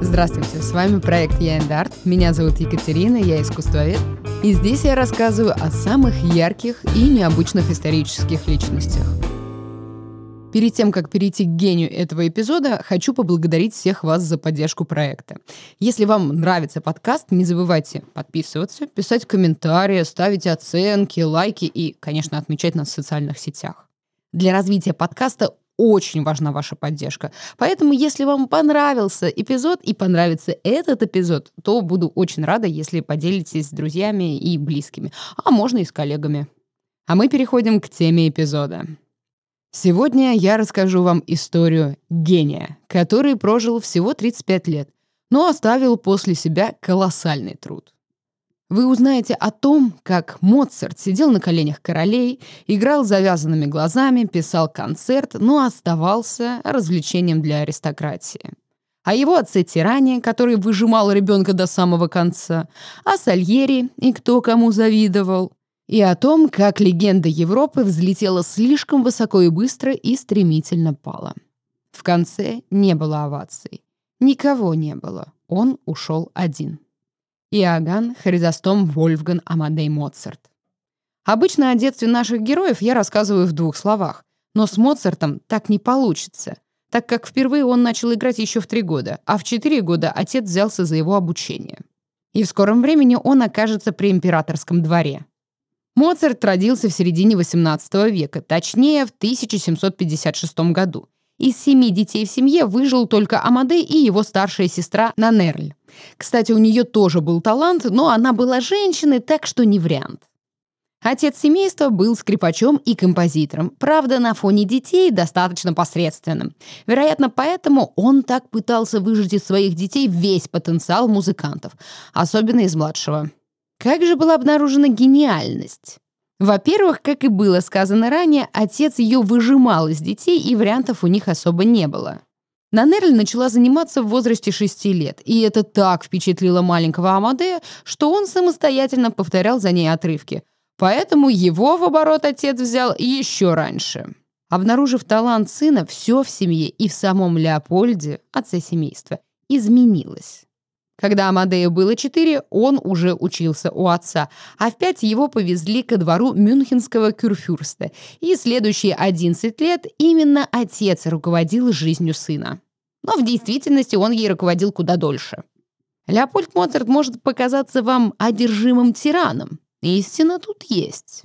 Здравствуйте, с вами проект Я Арт. Меня зовут Екатерина, я искусствовед. И здесь я рассказываю о самых ярких и необычных исторических личностях. Перед тем, как перейти к гению этого эпизода, хочу поблагодарить всех вас за поддержку проекта. Если вам нравится подкаст, не забывайте подписываться, писать комментарии, ставить оценки, лайки и, конечно, отмечать нас в социальных сетях. Для развития подкаста очень важна ваша поддержка. Поэтому, если вам понравился эпизод и понравится этот эпизод, то буду очень рада, если поделитесь с друзьями и близкими, а можно и с коллегами. А мы переходим к теме эпизода. Сегодня я расскажу вам историю гения, который прожил всего 35 лет, но оставил после себя колоссальный труд. Вы узнаете о том, как Моцарт сидел на коленях королей, играл завязанными глазами, писал концерт, но оставался развлечением для аристократии. О его отце-тиране, который выжимал ребенка до самого конца, о Сальери и кто кому завидовал, и о том, как легенда Европы взлетела слишком высоко и быстро и стремительно пала. В конце не было оваций. Никого не было. Он ушел один. Иоганн Хризостом Вольфган Амадей Моцарт. Обычно о детстве наших героев я рассказываю в двух словах, но с Моцартом так не получится, так как впервые он начал играть еще в три года, а в четыре года отец взялся за его обучение. И в скором времени он окажется при императорском дворе. Моцарт родился в середине XVIII века, точнее, в 1756 году. Из семи детей в семье выжил только Амадей и его старшая сестра Нанерль. Кстати, у нее тоже был талант, но она была женщиной, так что не вариант. Отец семейства был скрипачом и композитором, правда, на фоне детей достаточно посредственным. Вероятно, поэтому он так пытался выжать из своих детей весь потенциал музыкантов, особенно из младшего. Как же была обнаружена гениальность? Во-первых, как и было сказано ранее, отец ее выжимал из детей, и вариантов у них особо не было. Нанерль начала заниматься в возрасте 6 лет, и это так впечатлило маленького Амадея, что он самостоятельно повторял за ней отрывки. Поэтому его в оборот отец взял еще раньше. Обнаружив талант сына, все в семье и в самом Леопольде, отце семейства, изменилось. Когда Амадею было четыре, он уже учился у отца, а в пять его повезли ко двору мюнхенского кюрфюрста, и следующие 11 лет именно отец руководил жизнью сына. Но в действительности он ей руководил куда дольше. Леопольд Моцарт может показаться вам одержимым тираном. Истина тут есть.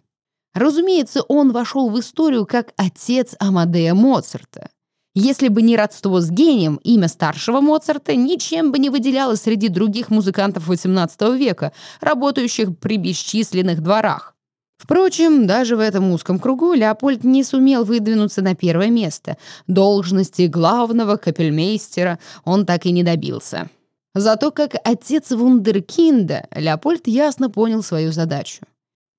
Разумеется, он вошел в историю как отец Амадея Моцарта. Если бы не родство с гением, имя старшего Моцарта ничем бы не выделялось среди других музыкантов XVIII века, работающих при бесчисленных дворах. Впрочем, даже в этом узком кругу Леопольд не сумел выдвинуться на первое место. Должности главного капельмейстера он так и не добился. Зато как отец вундеркинда Леопольд ясно понял свою задачу.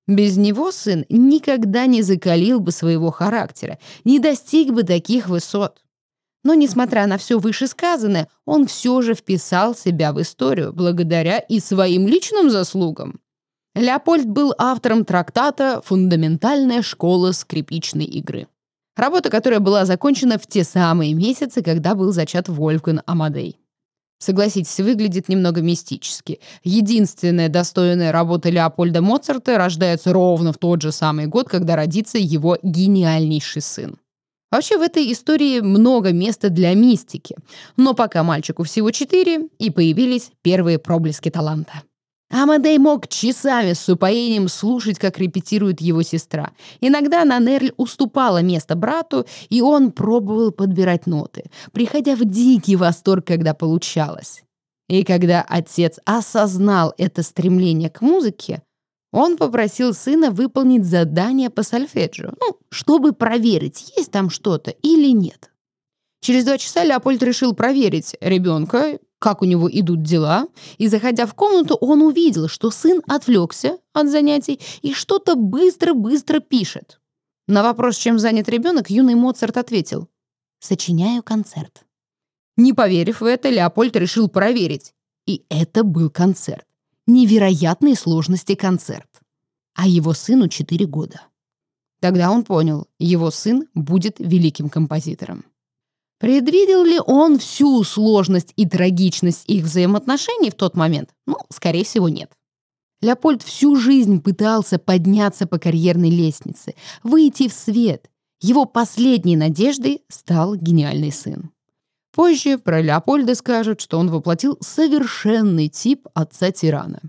Без него сын никогда не закалил бы своего характера, не достиг бы таких высот. Но, несмотря на все вышесказанное, он все же вписал себя в историю благодаря и своим личным заслугам. Леопольд был автором трактата «Фундаментальная школа скрипичной игры». Работа, которая была закончена в те самые месяцы, когда был зачат Вольфган Амадей. Согласитесь, выглядит немного мистически. Единственная достойная работа Леопольда Моцарта рождается ровно в тот же самый год, когда родится его гениальнейший сын. Вообще в этой истории много места для мистики. Но пока мальчику всего четыре, и появились первые проблески таланта. Амадей мог часами с упоением слушать, как репетирует его сестра. Иногда Нанерль уступала место брату, и он пробовал подбирать ноты, приходя в дикий восторг, когда получалось. И когда отец осознал это стремление к музыке, он попросил сына выполнить задание по сольфеджио, ну, чтобы проверить, есть там что-то или нет. Через два часа Леопольд решил проверить ребенка как у него идут дела, и, заходя в комнату, он увидел, что сын отвлекся от занятий и что-то быстро-быстро пишет. На вопрос, чем занят ребенок, юный Моцарт ответил «Сочиняю концерт». Не поверив в это, Леопольд решил проверить. И это был концерт. Невероятные сложности концерт. А его сыну 4 года. Тогда он понял, его сын будет великим композитором. Предвидел ли он всю сложность и трагичность их взаимоотношений в тот момент? Ну, скорее всего, нет. Леопольд всю жизнь пытался подняться по карьерной лестнице, выйти в свет. Его последней надеждой стал гениальный сын. Позже про Леопольда скажут, что он воплотил совершенный тип отца-тирана.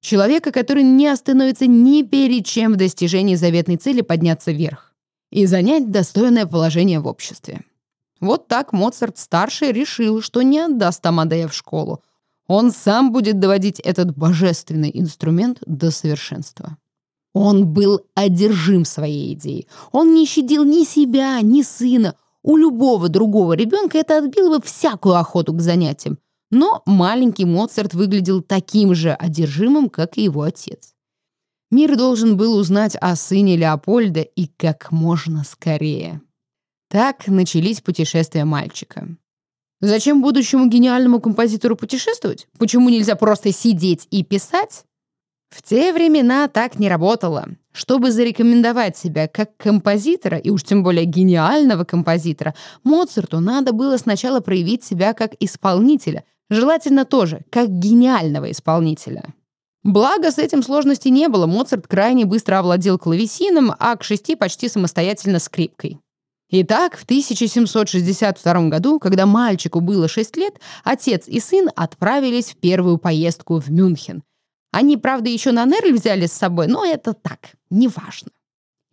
Человека, который не остановится ни перед чем в достижении заветной цели подняться вверх и занять достойное положение в обществе. Вот так Моцарт-старший решил, что не отдаст Амадея в школу. Он сам будет доводить этот божественный инструмент до совершенства. Он был одержим своей идеей. Он не щадил ни себя, ни сына. У любого другого ребенка это отбило бы всякую охоту к занятиям. Но маленький Моцарт выглядел таким же одержимым, как и его отец. Мир должен был узнать о сыне Леопольда и как можно скорее. Так начались путешествия мальчика. Зачем будущему гениальному композитору путешествовать? Почему нельзя просто сидеть и писать? В те времена так не работало. Чтобы зарекомендовать себя как композитора, и уж тем более гениального композитора, Моцарту надо было сначала проявить себя как исполнителя, желательно тоже как гениального исполнителя. Благо, с этим сложностей не было, Моцарт крайне быстро овладел клавесином, а к шести почти самостоятельно скрипкой. Итак, в 1762 году, когда мальчику было 6 лет, отец и сын отправились в первую поездку в Мюнхен. Они, правда, еще на Нерль взяли с собой, но это так, неважно.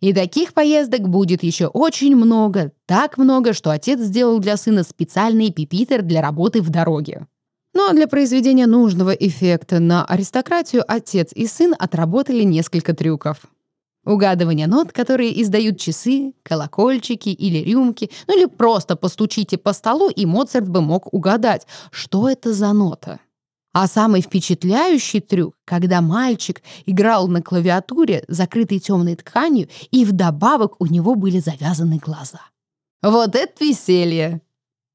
И таких поездок будет еще очень много, так много, что отец сделал для сына специальный пипитер для работы в дороге. Но для произведения нужного эффекта на аристократию отец и сын отработали несколько трюков. Угадывание нот, которые издают часы, колокольчики или рюмки, ну или просто постучите по столу, и Моцарт бы мог угадать, что это за нота. А самый впечатляющий трюк, когда мальчик играл на клавиатуре, закрытой темной тканью, и вдобавок у него были завязаны глаза. Вот это веселье!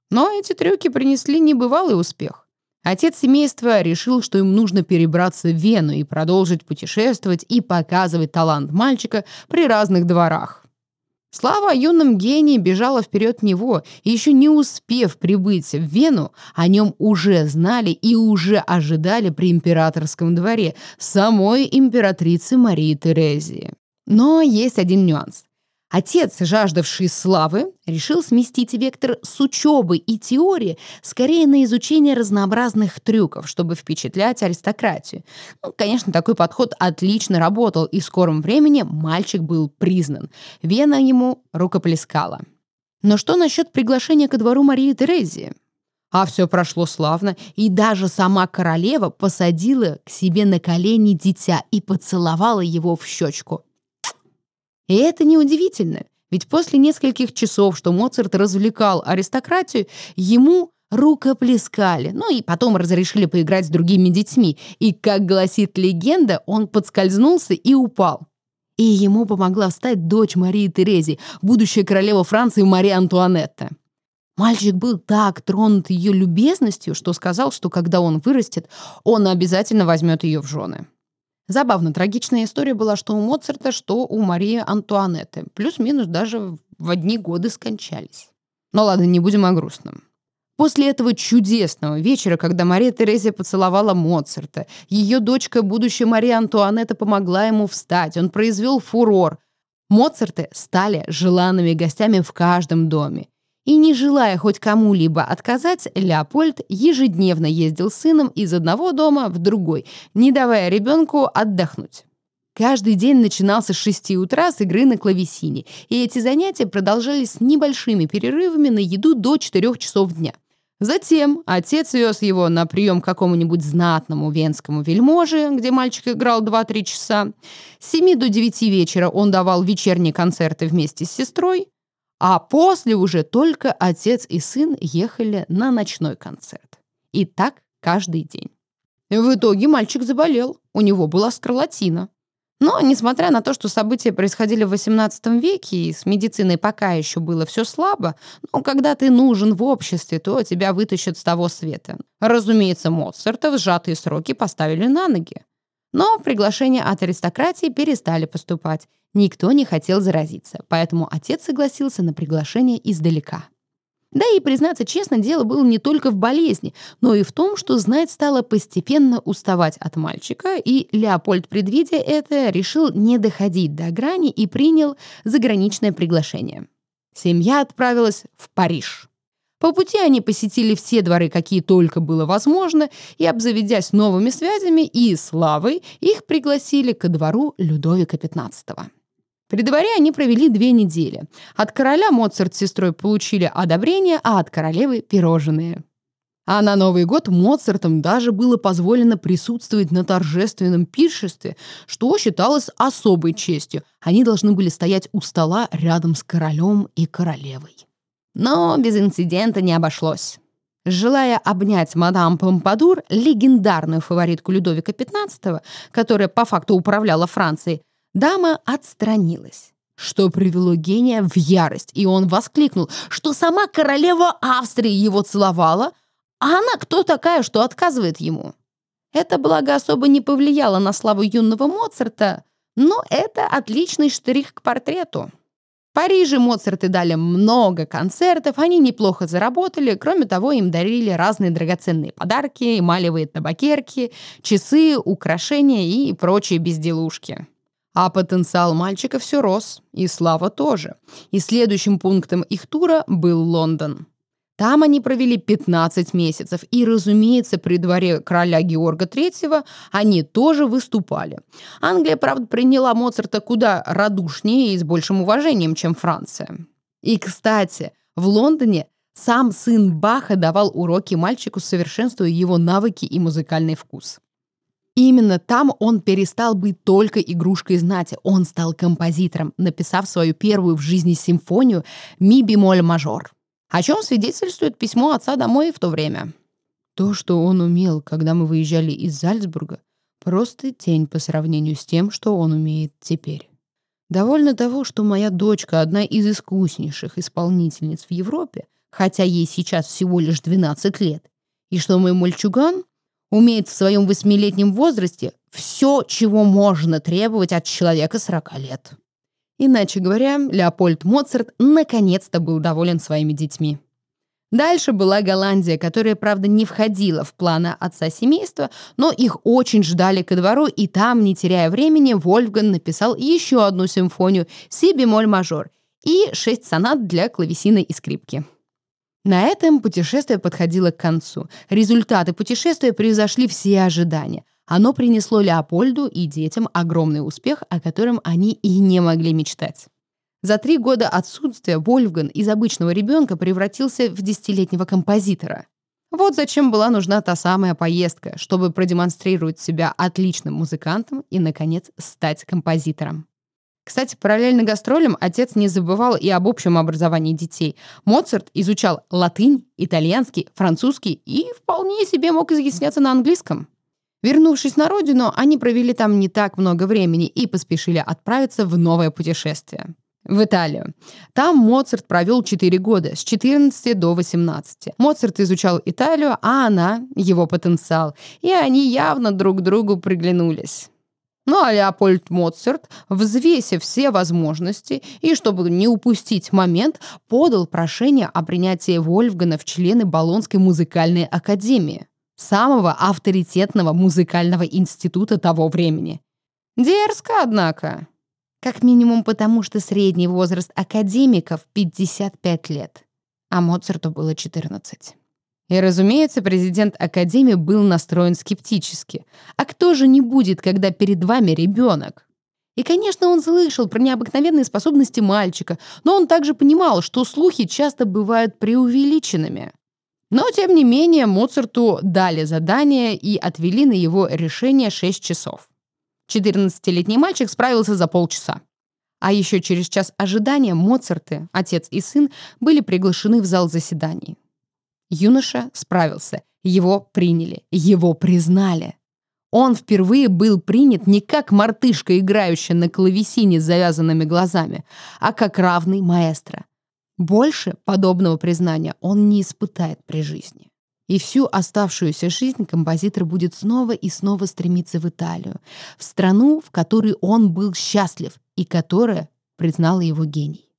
Но эти трюки принесли небывалый успех. Отец семейства решил, что им нужно перебраться в Вену и продолжить путешествовать и показывать талант мальчика при разных дворах. Слава о юном гении бежала вперед него, и еще не успев прибыть в Вену, о нем уже знали и уже ожидали при императорском дворе самой императрицы Марии Терезии. Но есть один нюанс. Отец, жаждавший славы, решил сместить вектор с учебы и теории скорее на изучение разнообразных трюков, чтобы впечатлять аристократию. Ну, конечно, такой подход отлично работал, и в скором времени мальчик был признан. Вена ему рукоплескала. Но что насчет приглашения ко двору Марии Терезии? А все прошло славно, и даже сама королева посадила к себе на колени дитя и поцеловала его в щечку. И это неудивительно, ведь после нескольких часов, что Моцарт развлекал аристократию, ему рукоплескали, ну и потом разрешили поиграть с другими детьми. И, как гласит легенда, он подскользнулся и упал. И ему помогла встать дочь Марии Терези, будущая королева Франции Мария Антуанетта. Мальчик был так тронут ее любезностью, что сказал, что когда он вырастет, он обязательно возьмет ее в жены. Забавно, трагичная история была что у Моцарта, что у Марии Антуанетты. Плюс-минус даже в одни годы скончались. Но ладно, не будем о грустном. После этого чудесного вечера, когда Мария Терезия поцеловала Моцарта, ее дочка, будущая Мария Антуанетта, помогла ему встать, он произвел фурор. Моцарты стали желанными гостями в каждом доме. И не желая хоть кому-либо отказать, Леопольд ежедневно ездил с сыном из одного дома в другой, не давая ребенку отдохнуть. Каждый день начинался с 6 утра с игры на клавесине, и эти занятия продолжались с небольшими перерывами на еду до 4 часов дня. Затем отец вез его на прием к какому-нибудь знатному венскому вельможе, где мальчик играл 2-3 часа. С 7 до 9 вечера он давал вечерние концерты вместе с сестрой, а после уже только отец и сын ехали на ночной концерт. И так каждый день. В итоге мальчик заболел, у него была скарлатина. Но, несмотря на то, что события происходили в XVIII веке, и с медициной пока еще было все слабо, но когда ты нужен в обществе, то тебя вытащат с того света. Разумеется, Моцарта в сжатые сроки поставили на ноги. Но приглашения от аристократии перестали поступать. Никто не хотел заразиться, поэтому отец согласился на приглашение издалека. Да и, признаться честно, дело было не только в болезни, но и в том, что знать стала постепенно уставать от мальчика, и Леопольд, предвидя это, решил не доходить до грани и принял заграничное приглашение. Семья отправилась в Париж. По пути они посетили все дворы, какие только было возможно, и, обзаведясь новыми связями и славой, их пригласили ко двору Людовика XV. При дворе они провели две недели. От короля Моцарт с сестрой получили одобрение, а от королевы — пирожные. А на Новый год Моцартам даже было позволено присутствовать на торжественном пиршестве, что считалось особой честью. Они должны были стоять у стола рядом с королем и королевой. Но без инцидента не обошлось. Желая обнять мадам Помпадур, легендарную фаворитку Людовика XV, которая по факту управляла Францией, дама отстранилась, что привело гения в ярость, и он воскликнул, что сама королева Австрии его целовала, а она кто такая, что отказывает ему? Это, благо, особо не повлияло на славу юного Моцарта, но это отличный штрих к портрету. В Париже Моцарты дали много концертов, они неплохо заработали, кроме того, им дарили разные драгоценные подарки, эмалевые табакерки, часы, украшения и прочие безделушки. А потенциал мальчика все рос, и слава тоже. И следующим пунктом их тура был Лондон. Там они провели 15 месяцев, и, разумеется, при дворе короля Георга III они тоже выступали. Англия, правда, приняла Моцарта куда радушнее и с большим уважением, чем Франция. И, кстати, в Лондоне сам сын Баха давал уроки мальчику, совершенствуя его навыки и музыкальный вкус. Именно там он перестал быть только игрушкой знати. Он стал композитором, написав свою первую в жизни симфонию «Ми бемоль мажор» о чем свидетельствует письмо отца домой в то время. То, что он умел, когда мы выезжали из Зальцбурга, просто тень по сравнению с тем, что он умеет теперь. Довольно того, что моя дочка одна из искуснейших исполнительниц в Европе, хотя ей сейчас всего лишь 12 лет, и что мой мальчуган умеет в своем восьмилетнем возрасте все, чего можно требовать от человека 40 лет. Иначе говоря, Леопольд Моцарт наконец-то был доволен своими детьми. Дальше была Голландия, которая, правда, не входила в планы отца семейства, но их очень ждали ко двору, и там, не теряя времени, Вольфган написал еще одну симфонию «Си бемоль мажор» и шесть сонат для клавесина и скрипки. На этом путешествие подходило к концу. Результаты путешествия превзошли все ожидания. Оно принесло Леопольду и детям огромный успех, о котором они и не могли мечтать. За три года отсутствия Вольфган из обычного ребенка превратился в десятилетнего композитора. Вот зачем была нужна та самая поездка, чтобы продемонстрировать себя отличным музыкантом и, наконец, стать композитором. Кстати, параллельно гастролям отец не забывал и об общем образовании детей. Моцарт изучал латынь, итальянский, французский и вполне себе мог изъясняться на английском. Вернувшись на родину, они провели там не так много времени и поспешили отправиться в новое путешествие. В Италию. Там Моцарт провел 4 года, с 14 до 18. Моцарт изучал Италию, а она — его потенциал, и они явно друг другу приглянулись. Ну а Леопольд Моцарт, взвесив все возможности и чтобы не упустить момент, подал прошение о принятии Вольфгана в члены Болонской музыкальной академии самого авторитетного музыкального института того времени. Дерзко, однако. Как минимум потому, что средний возраст академиков 55 лет, а Моцарту было 14. И, разумеется, президент Академии был настроен скептически. А кто же не будет, когда перед вами ребенок? И, конечно, он слышал про необыкновенные способности мальчика, но он также понимал, что слухи часто бывают преувеличенными. Но, тем не менее, Моцарту дали задание и отвели на его решение 6 часов. 14-летний мальчик справился за полчаса. А еще через час ожидания Моцарты, отец и сын, были приглашены в зал заседаний. Юноша справился, его приняли, его признали. Он впервые был принят не как мартышка, играющая на клавесине с завязанными глазами, а как равный маэстро. Больше подобного признания он не испытает при жизни. И всю оставшуюся жизнь композитор будет снова и снова стремиться в Италию, в страну, в которой он был счастлив и которая признала его гений.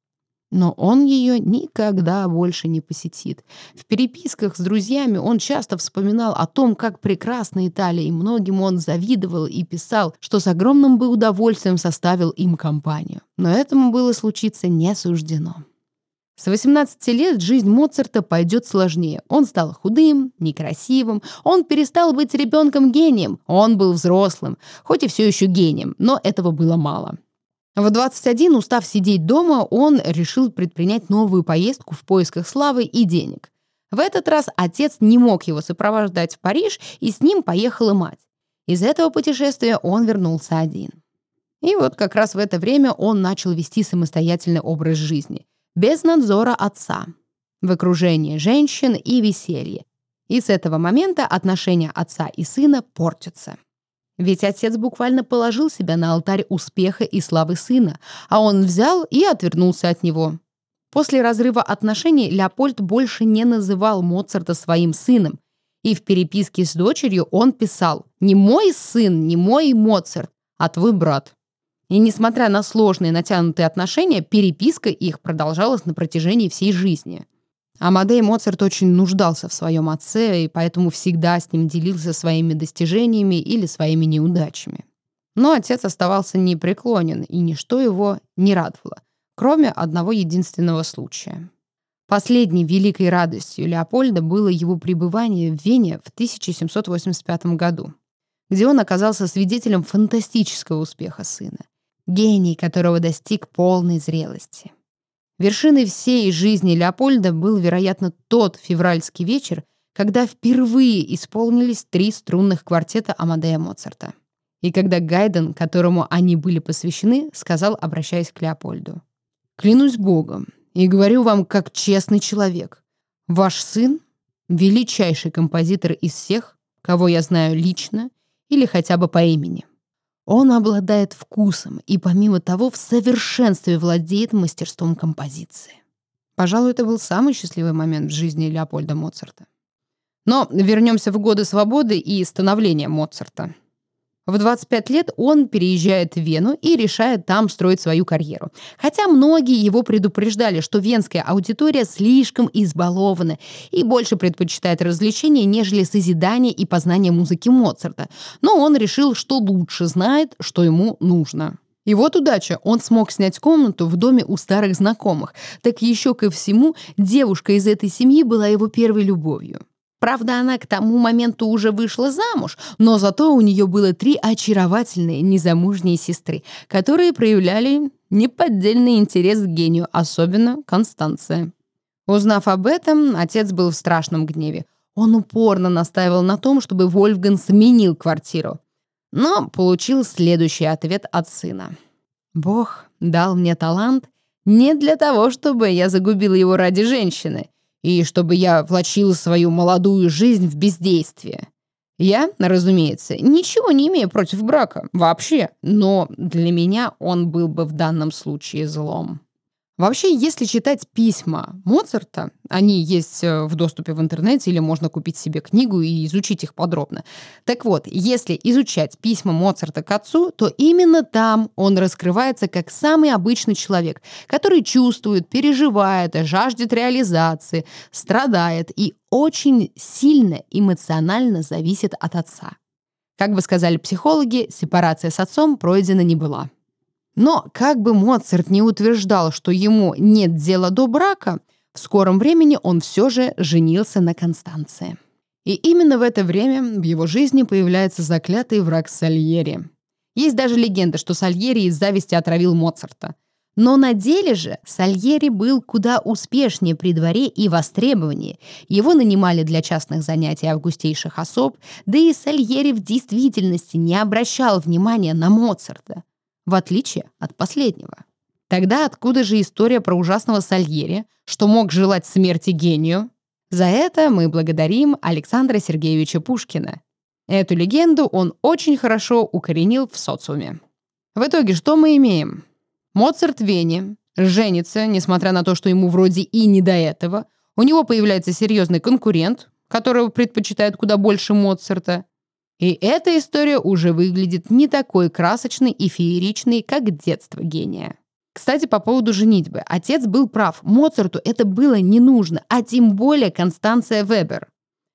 Но он ее никогда больше не посетит. В переписках с друзьями он часто вспоминал о том, как прекрасна Италия, и многим он завидовал и писал, что с огромным бы удовольствием составил им компанию. Но этому было случиться не суждено. С 18 лет жизнь Моцарта пойдет сложнее. Он стал худым, некрасивым, он перестал быть ребенком-гением, он был взрослым, хоть и все еще гением, но этого было мало. В 21, устав сидеть дома, он решил предпринять новую поездку в поисках славы и денег. В этот раз отец не мог его сопровождать в Париж, и с ним поехала мать. Из этого путешествия он вернулся один. И вот как раз в это время он начал вести самостоятельный образ жизни, без надзора отца, в окружении женщин и веселья. И с этого момента отношения отца и сына портятся. Ведь отец буквально положил себя на алтарь успеха и славы сына, а он взял и отвернулся от него. После разрыва отношений Леопольд больше не называл Моцарта своим сыном, и в переписке с дочерью он писал «Не мой сын, не мой Моцарт, а твой брат». И несмотря на сложные натянутые отношения, переписка их продолжалась на протяжении всей жизни. Амадей Моцарт очень нуждался в своем отце и поэтому всегда с ним делился своими достижениями или своими неудачами. Но отец оставался непреклонен, и ничто его не радовало, кроме одного единственного случая. Последней великой радостью Леопольда было его пребывание в Вене в 1785 году, где он оказался свидетелем фантастического успеха сына, гений которого достиг полной зрелости. Вершиной всей жизни Леопольда был, вероятно, тот февральский вечер, когда впервые исполнились три струнных квартета Амадея Моцарта. И когда Гайден, которому они были посвящены, сказал, обращаясь к Леопольду. «Клянусь Богом и говорю вам как честный человек. Ваш сын — величайший композитор из всех, кого я знаю лично или хотя бы по имени. Он обладает вкусом и, помимо того, в совершенстве владеет мастерством композиции. Пожалуй, это был самый счастливый момент в жизни Леопольда Моцарта. Но вернемся в годы свободы и становления Моцарта. В 25 лет он переезжает в Вену и решает там строить свою карьеру. Хотя многие его предупреждали, что венская аудитория слишком избалована и больше предпочитает развлечения, нежели созидание и познание музыки Моцарта. Но он решил, что лучше знает, что ему нужно. И вот удача, он смог снять комнату в доме у старых знакомых. Так еще ко всему, девушка из этой семьи была его первой любовью. Правда, она к тому моменту уже вышла замуж, но зато у нее было три очаровательные незамужние сестры, которые проявляли неподдельный интерес к гению, особенно Констанция. Узнав об этом, отец был в страшном гневе. Он упорно настаивал на том, чтобы Вольфган сменил квартиру. Но получил следующий ответ от сына. «Бог дал мне талант не для того, чтобы я загубил его ради женщины и чтобы я влачил свою молодую жизнь в бездействие. Я, разумеется, ничего не имею против брака, вообще, но для меня он был бы в данном случае злом. Вообще, если читать письма Моцарта, они есть э, в доступе в интернете или можно купить себе книгу и изучить их подробно. Так вот, если изучать письма Моцарта к отцу, то именно там он раскрывается как самый обычный человек, который чувствует, переживает, жаждет реализации, страдает и очень сильно эмоционально зависит от отца. Как бы сказали психологи, сепарация с отцом пройдена не была. Но как бы Моцарт не утверждал, что ему нет дела до брака, в скором времени он все же женился на Констанции. И именно в это время в его жизни появляется заклятый враг Сальери. Есть даже легенда, что Сальери из зависти отравил Моцарта. Но на деле же Сальери был куда успешнее при дворе и востребованнее. Его нанимали для частных занятий августейших особ, да и Сальери в действительности не обращал внимания на Моцарта в отличие от последнего. Тогда откуда же история про ужасного Сальери, что мог желать смерти гению? За это мы благодарим Александра Сергеевича Пушкина. Эту легенду он очень хорошо укоренил в социуме. В итоге что мы имеем? Моцарт в Вене женится, несмотря на то, что ему вроде и не до этого. У него появляется серьезный конкурент, которого предпочитает куда больше Моцарта. И эта история уже выглядит не такой красочной и фееричной, как детство гения. Кстати, по поводу женитьбы. Отец был прав. Моцарту это было не нужно, а тем более Констанция Вебер.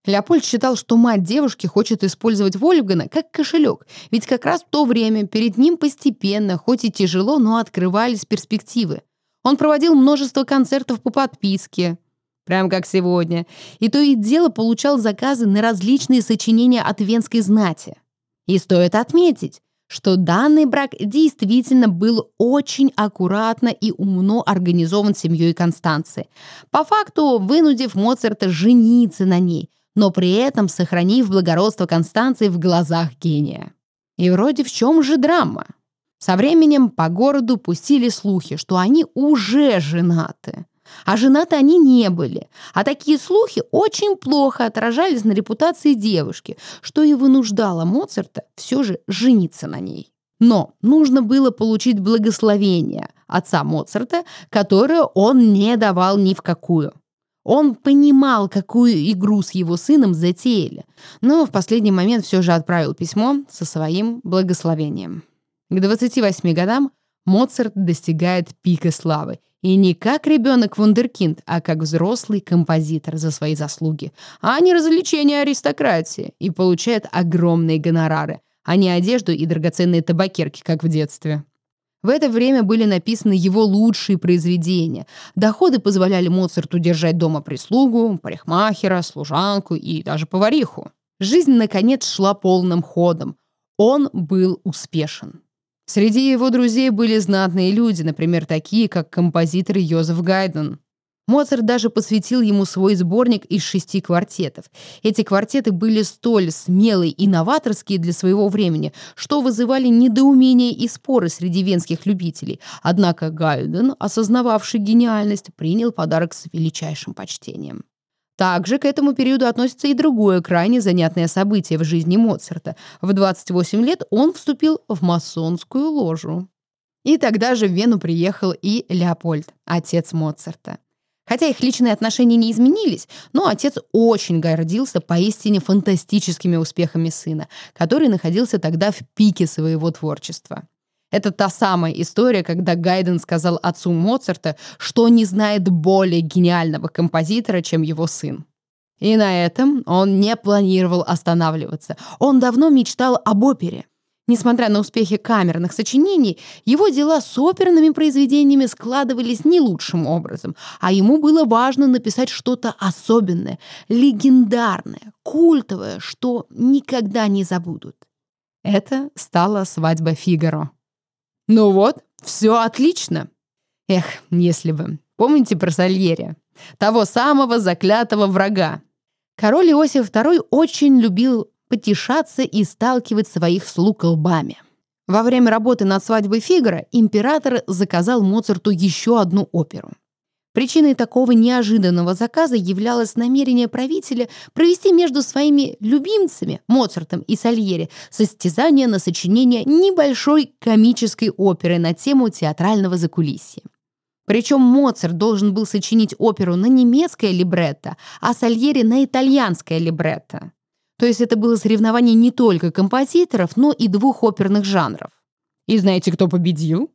Леопольд считал, что мать девушки хочет использовать Вольфгана как кошелек, ведь как раз в то время перед ним постепенно, хоть и тяжело, но открывались перспективы. Он проводил множество концертов по подписке, прям как сегодня, и то и дело получал заказы на различные сочинения от венской знати. И стоит отметить, что данный брак действительно был очень аккуратно и умно организован семьей Констанции, по факту вынудив Моцарта жениться на ней, но при этом сохранив благородство Констанции в глазах гения. И вроде в чем же драма? Со временем по городу пустили слухи, что они уже женаты. А женаты они не были. А такие слухи очень плохо отражались на репутации девушки, что и вынуждало Моцарта все же жениться на ней. Но нужно было получить благословение отца Моцарта, которое он не давал ни в какую. Он понимал, какую игру с его сыном затеяли, но в последний момент все же отправил письмо со своим благословением. К 28 годам Моцарт достигает пика славы. И не как ребенок вундеркинд, а как взрослый композитор за свои заслуги, а не развлечение аристократии, и получает огромные гонорары, а не одежду и драгоценные табакерки, как в детстве. В это время были написаны его лучшие произведения. Доходы позволяли Моцарту держать дома прислугу, парикмахера, служанку и даже повариху. Жизнь, наконец, шла полным ходом. Он был успешен. Среди его друзей были знатные люди, например, такие, как композитор Йозеф Гайден. Моцарт даже посвятил ему свой сборник из шести квартетов. Эти квартеты были столь смелые и новаторские для своего времени, что вызывали недоумение и споры среди венских любителей. Однако Гайден, осознававший гениальность, принял подарок с величайшим почтением. Также к этому периоду относится и другое крайне занятное событие в жизни Моцарта. В 28 лет он вступил в масонскую ложу. И тогда же в Вену приехал и Леопольд, отец Моцарта. Хотя их личные отношения не изменились, но отец очень гордился поистине фантастическими успехами сына, который находился тогда в пике своего творчества. Это та самая история, когда Гайден сказал отцу Моцарта, что не знает более гениального композитора, чем его сын. И на этом он не планировал останавливаться. Он давно мечтал об опере. Несмотря на успехи камерных сочинений, его дела с оперными произведениями складывались не лучшим образом, а ему было важно написать что-то особенное, легендарное, культовое, что никогда не забудут. Это стала свадьба Фигаро. Ну вот, все отлично. Эх, если бы. Помните про Сальери? Того самого заклятого врага. Король Иосиф II очень любил потешаться и сталкивать своих слуг лбами. Во время работы над свадьбой Фигара император заказал Моцарту еще одну оперу. Причиной такого неожиданного заказа являлось намерение правителя провести между своими любимцами, Моцартом и Сальери, состязание на сочинение небольшой комической оперы на тему театрального закулисья. Причем Моцарт должен был сочинить оперу на немецкое либретто, а Сальери на итальянское либретто. То есть это было соревнование не только композиторов, но и двух оперных жанров. И знаете, кто победил?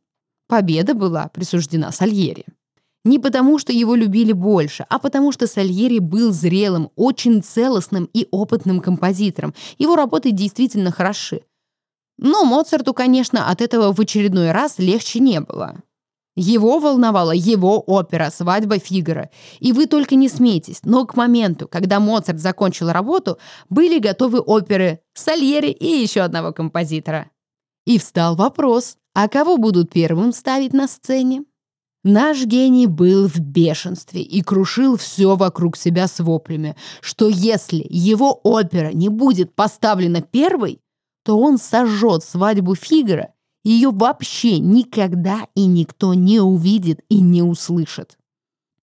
Победа была присуждена Сальери. Не потому, что его любили больше, а потому что Сальери был зрелым, очень целостным и опытным композитором. Его работы действительно хороши. Но Моцарту, конечно, от этого в очередной раз легче не было. Его волновала его опера «Свадьба Фигара». И вы только не смейтесь, но к моменту, когда Моцарт закончил работу, были готовы оперы Сальери и еще одного композитора. И встал вопрос, а кого будут первым ставить на сцене? Наш гений был в бешенстве и крушил все вокруг себя с воплями, что если его опера не будет поставлена первой, то он сожжет свадьбу Фигара ее вообще никогда и никто не увидит и не услышит.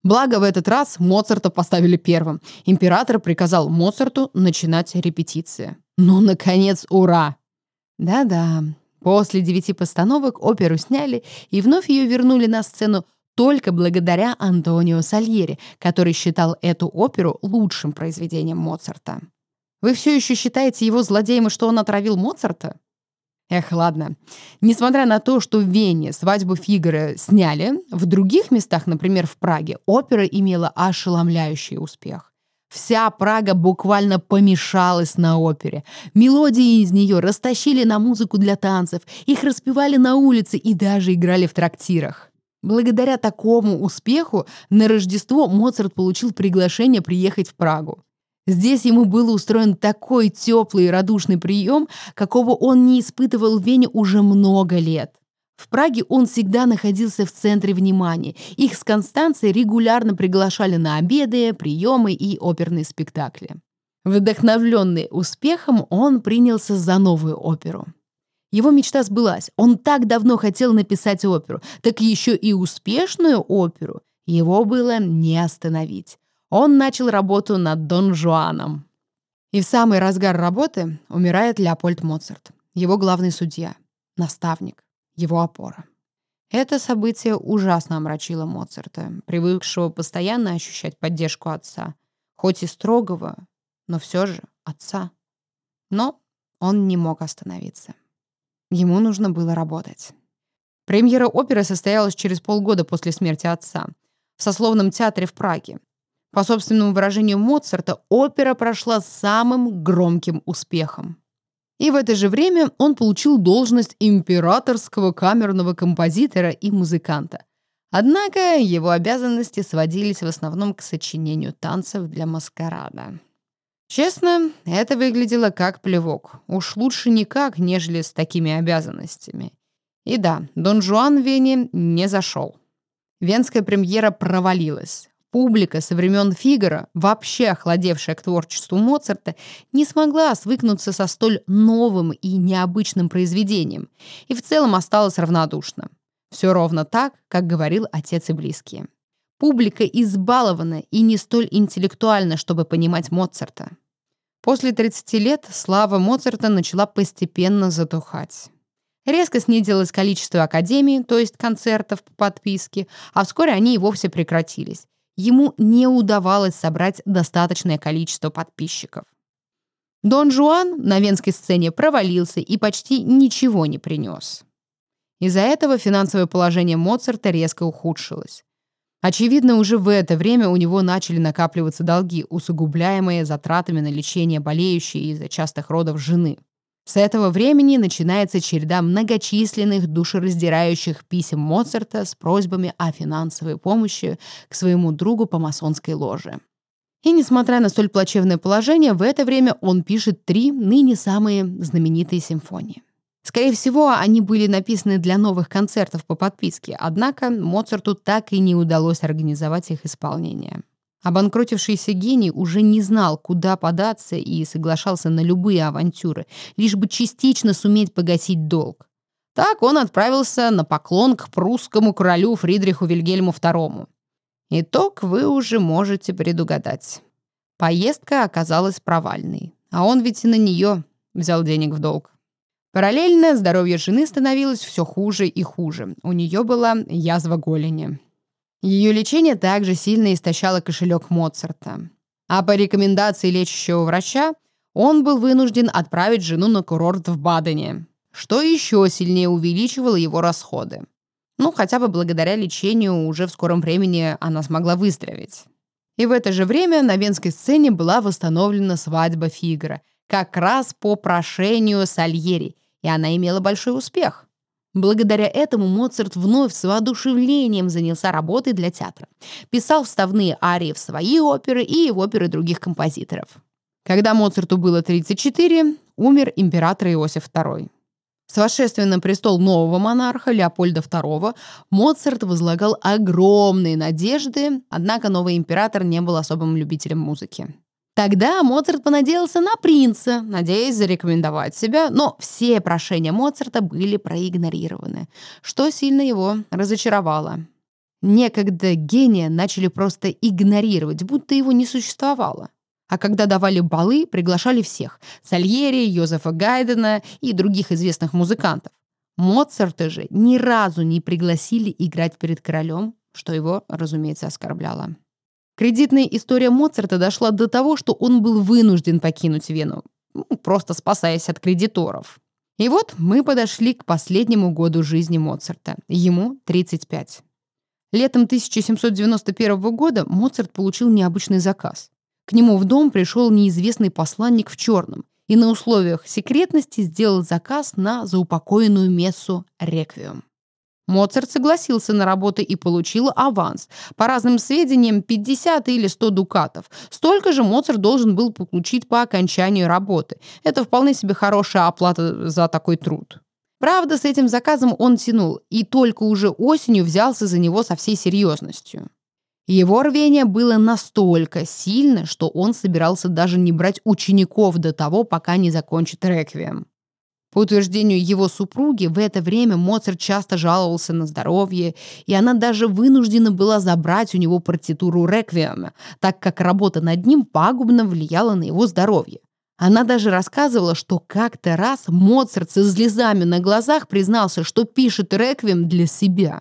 Благо в этот раз Моцарта поставили первым. Император приказал Моцарту начинать репетиции. Ну, наконец, ура! Да-да, после девяти постановок оперу сняли и вновь ее вернули на сцену только благодаря Антонио Сальери, который считал эту оперу лучшим произведением Моцарта. Вы все еще считаете его злодеем и что он отравил Моцарта? Эх, ладно. Несмотря на то, что в Вене свадьбу Фигара сняли, в других местах, например, в Праге, опера имела ошеломляющий успех. Вся Прага буквально помешалась на опере. Мелодии из нее растащили на музыку для танцев, их распевали на улице и даже играли в трактирах. Благодаря такому успеху на Рождество Моцарт получил приглашение приехать в Прагу. Здесь ему был устроен такой теплый и радушный прием, какого он не испытывал в Вене уже много лет. В Праге он всегда находился в центре внимания. Их с Констанцией регулярно приглашали на обеды, приемы и оперные спектакли. Вдохновленный успехом, он принялся за новую оперу. Его мечта сбылась. Он так давно хотел написать оперу, так еще и успешную оперу. Его было не остановить. Он начал работу над Дон Жуаном. И в самый разгар работы умирает Леопольд Моцарт, его главный судья, наставник его опора. Это событие ужасно омрачило Моцарта, привыкшего постоянно ощущать поддержку отца, хоть и строгого, но все же отца. Но он не мог остановиться. Ему нужно было работать. Премьера оперы состоялась через полгода после смерти отца в сословном театре в Праге. По собственному выражению Моцарта, опера прошла самым громким успехом. И в это же время он получил должность императорского камерного композитора и музыканта. Однако его обязанности сводились в основном к сочинению танцев для маскарада. Честно, это выглядело как плевок. Уж лучше никак, нежели с такими обязанностями. И да, Дон Жуан Вене не зашел. Венская премьера провалилась. Публика со времен Фигара, вообще охладевшая к творчеству Моцарта, не смогла свыкнуться со столь новым и необычным произведением и в целом осталась равнодушна. Все ровно так, как говорил отец и близкие. Публика избалована и не столь интеллектуальна, чтобы понимать Моцарта. После 30 лет слава Моцарта начала постепенно затухать. Резко снизилось количество академий, то есть концертов по подписке, а вскоре они и вовсе прекратились ему не удавалось собрать достаточное количество подписчиков. Дон Жуан на венской сцене провалился и почти ничего не принес. Из-за этого финансовое положение Моцарта резко ухудшилось. Очевидно, уже в это время у него начали накапливаться долги, усугубляемые затратами на лечение болеющей из-за частых родов жены. С этого времени начинается череда многочисленных душераздирающих писем Моцарта с просьбами о финансовой помощи к своему другу по масонской ложе. И несмотря на столь плачевное положение, в это время он пишет три ныне самые знаменитые симфонии. Скорее всего, они были написаны для новых концертов по подписке, однако Моцарту так и не удалось организовать их исполнение. Обанкротившийся гений уже не знал, куда податься и соглашался на любые авантюры, лишь бы частично суметь погасить долг. Так он отправился на поклон к прусскому королю Фридриху Вильгельму II. Итог вы уже можете предугадать. Поездка оказалась провальной, а он ведь и на нее взял денег в долг. Параллельно здоровье жены становилось все хуже и хуже. У нее была язва голени. Ее лечение также сильно истощало кошелек Моцарта. А по рекомендации лечащего врача он был вынужден отправить жену на курорт в Бадене, что еще сильнее увеличивало его расходы. Ну, хотя бы благодаря лечению уже в скором времени она смогла выздороветь. И в это же время на венской сцене была восстановлена свадьба Фигара, как раз по прошению Сальери, и она имела большой успех. Благодаря этому Моцарт вновь с воодушевлением занялся работой для театра. Писал вставные арии в свои оперы и в оперы других композиторов. Когда Моцарту было 34, умер император Иосиф II. С восшествием на престол нового монарха Леопольда II Моцарт возлагал огромные надежды, однако новый император не был особым любителем музыки. Тогда Моцарт понадеялся на принца, надеясь зарекомендовать себя, но все прошения Моцарта были проигнорированы, что сильно его разочаровало. Некогда гения начали просто игнорировать, будто его не существовало. А когда давали балы, приглашали всех – Сальери, Йозефа Гайдена и других известных музыкантов. Моцарта же ни разу не пригласили играть перед королем, что его, разумеется, оскорбляло. Кредитная история Моцарта дошла до того, что он был вынужден покинуть Вену, ну, просто спасаясь от кредиторов. И вот мы подошли к последнему году жизни Моцарта. Ему 35. Летом 1791 года Моцарт получил необычный заказ. К нему в дом пришел неизвестный посланник в черном и на условиях секретности сделал заказ на заупокоенную мессу «Реквием». Моцарт согласился на работу и получил аванс. По разным сведениям, 50 или 100 дукатов. Столько же Моцарт должен был получить по окончанию работы. Это вполне себе хорошая оплата за такой труд. Правда, с этим заказом он тянул, и только уже осенью взялся за него со всей серьезностью. Его рвение было настолько сильно, что он собирался даже не брать учеников до того, пока не закончит реквием. По утверждению его супруги, в это время Моцарт часто жаловался на здоровье, и она даже вынуждена была забрать у него партитуру реквиема, так как работа над ним пагубно влияла на его здоровье. Она даже рассказывала, что как-то раз Моцарт со слезами на глазах признался, что пишет реквием для себя.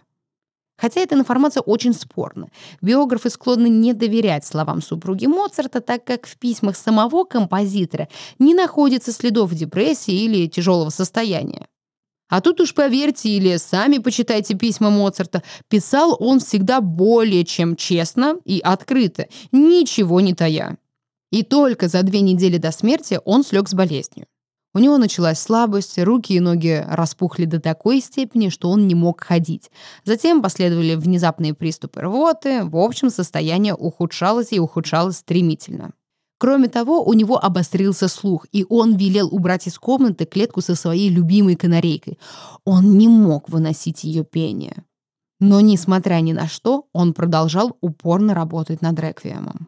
Хотя эта информация очень спорна. Биографы склонны не доверять словам супруги Моцарта, так как в письмах самого композитора не находится следов депрессии или тяжелого состояния. А тут уж поверьте или сами почитайте письма Моцарта, писал он всегда более чем честно и открыто, ничего не тая. И только за две недели до смерти он слег с болезнью. У него началась слабость, руки и ноги распухли до такой степени, что он не мог ходить. Затем последовали внезапные приступы рвоты. В общем, состояние ухудшалось и ухудшалось стремительно. Кроме того, у него обострился слух, и он велел убрать из комнаты клетку со своей любимой канарейкой. Он не мог выносить ее пение. Но, несмотря ни на что, он продолжал упорно работать над реквиемом.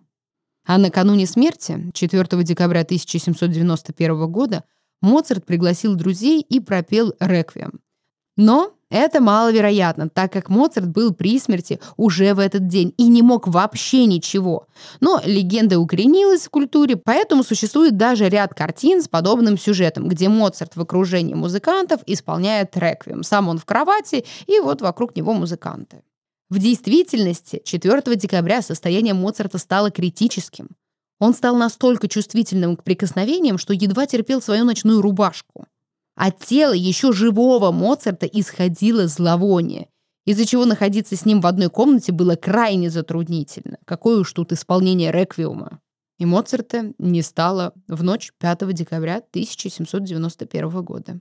А накануне смерти, 4 декабря 1791 года, Моцарт пригласил друзей и пропел «Реквием». Но это маловероятно, так как Моцарт был при смерти уже в этот день и не мог вообще ничего. Но легенда укоренилась в культуре, поэтому существует даже ряд картин с подобным сюжетом, где Моцарт в окружении музыкантов исполняет реквием. Сам он в кровати, и вот вокруг него музыканты. В действительности 4 декабря состояние Моцарта стало критическим. Он стал настолько чувствительным к прикосновениям, что едва терпел свою ночную рубашку. От тела еще живого Моцарта исходило зловоние, из-за чего находиться с ним в одной комнате было крайне затруднительно. Какое уж тут исполнение реквиума. И Моцарта не стало в ночь 5 декабря 1791 года.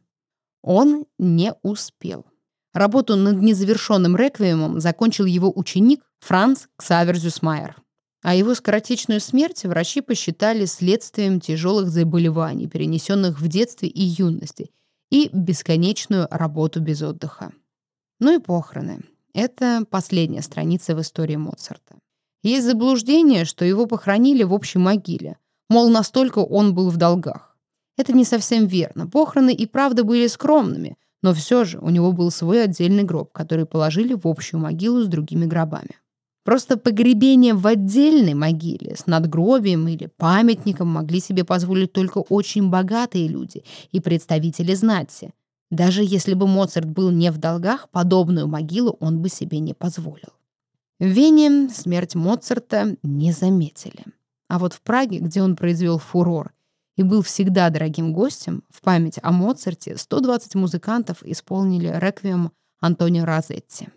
Он не успел. Работу над незавершенным реквиемом закончил его ученик Франц Ксавер Зюсмайер. А его скоротечную смерть врачи посчитали следствием тяжелых заболеваний, перенесенных в детстве и юности, и бесконечную работу без отдыха. Ну и похороны. Это последняя страница в истории Моцарта. Есть заблуждение, что его похоронили в общей могиле, мол, настолько он был в долгах. Это не совсем верно. Похороны и правда были скромными, но все же у него был свой отдельный гроб, который положили в общую могилу с другими гробами. Просто погребение в отдельной могиле с надгробием или памятником могли себе позволить только очень богатые люди и представители знати. Даже если бы Моцарт был не в долгах, подобную могилу он бы себе не позволил. В Вене смерть Моцарта не заметили. А вот в Праге, где он произвел фурор и был всегда дорогим гостем, в память о Моцарте 120 музыкантов исполнили реквием Антонио Розетти.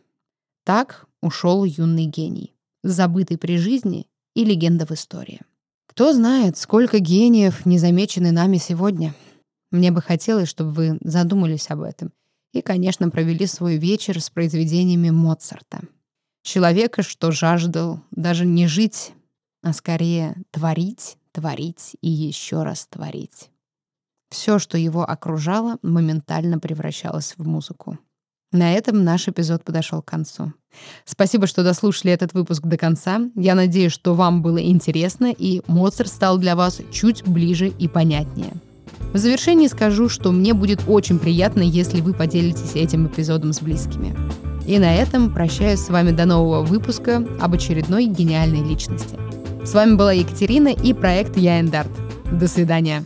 Так ушел юный гений, забытый при жизни и легенда в истории. Кто знает, сколько гениев не замечены нами сегодня. Мне бы хотелось, чтобы вы задумались об этом и, конечно, провели свой вечер с произведениями Моцарта. Человека, что жаждал даже не жить, а скорее творить, творить и еще раз творить. Все, что его окружало, моментально превращалось в музыку. На этом наш эпизод подошел к концу. Спасибо, что дослушали этот выпуск до конца. Я надеюсь, что вам было интересно и Моцарт стал для вас чуть ближе и понятнее. В завершении скажу, что мне будет очень приятно, если вы поделитесь этим эпизодом с близкими. И на этом прощаюсь с вами до нового выпуска об очередной гениальной личности. С вами была Екатерина и проект Я Эндарт. До свидания.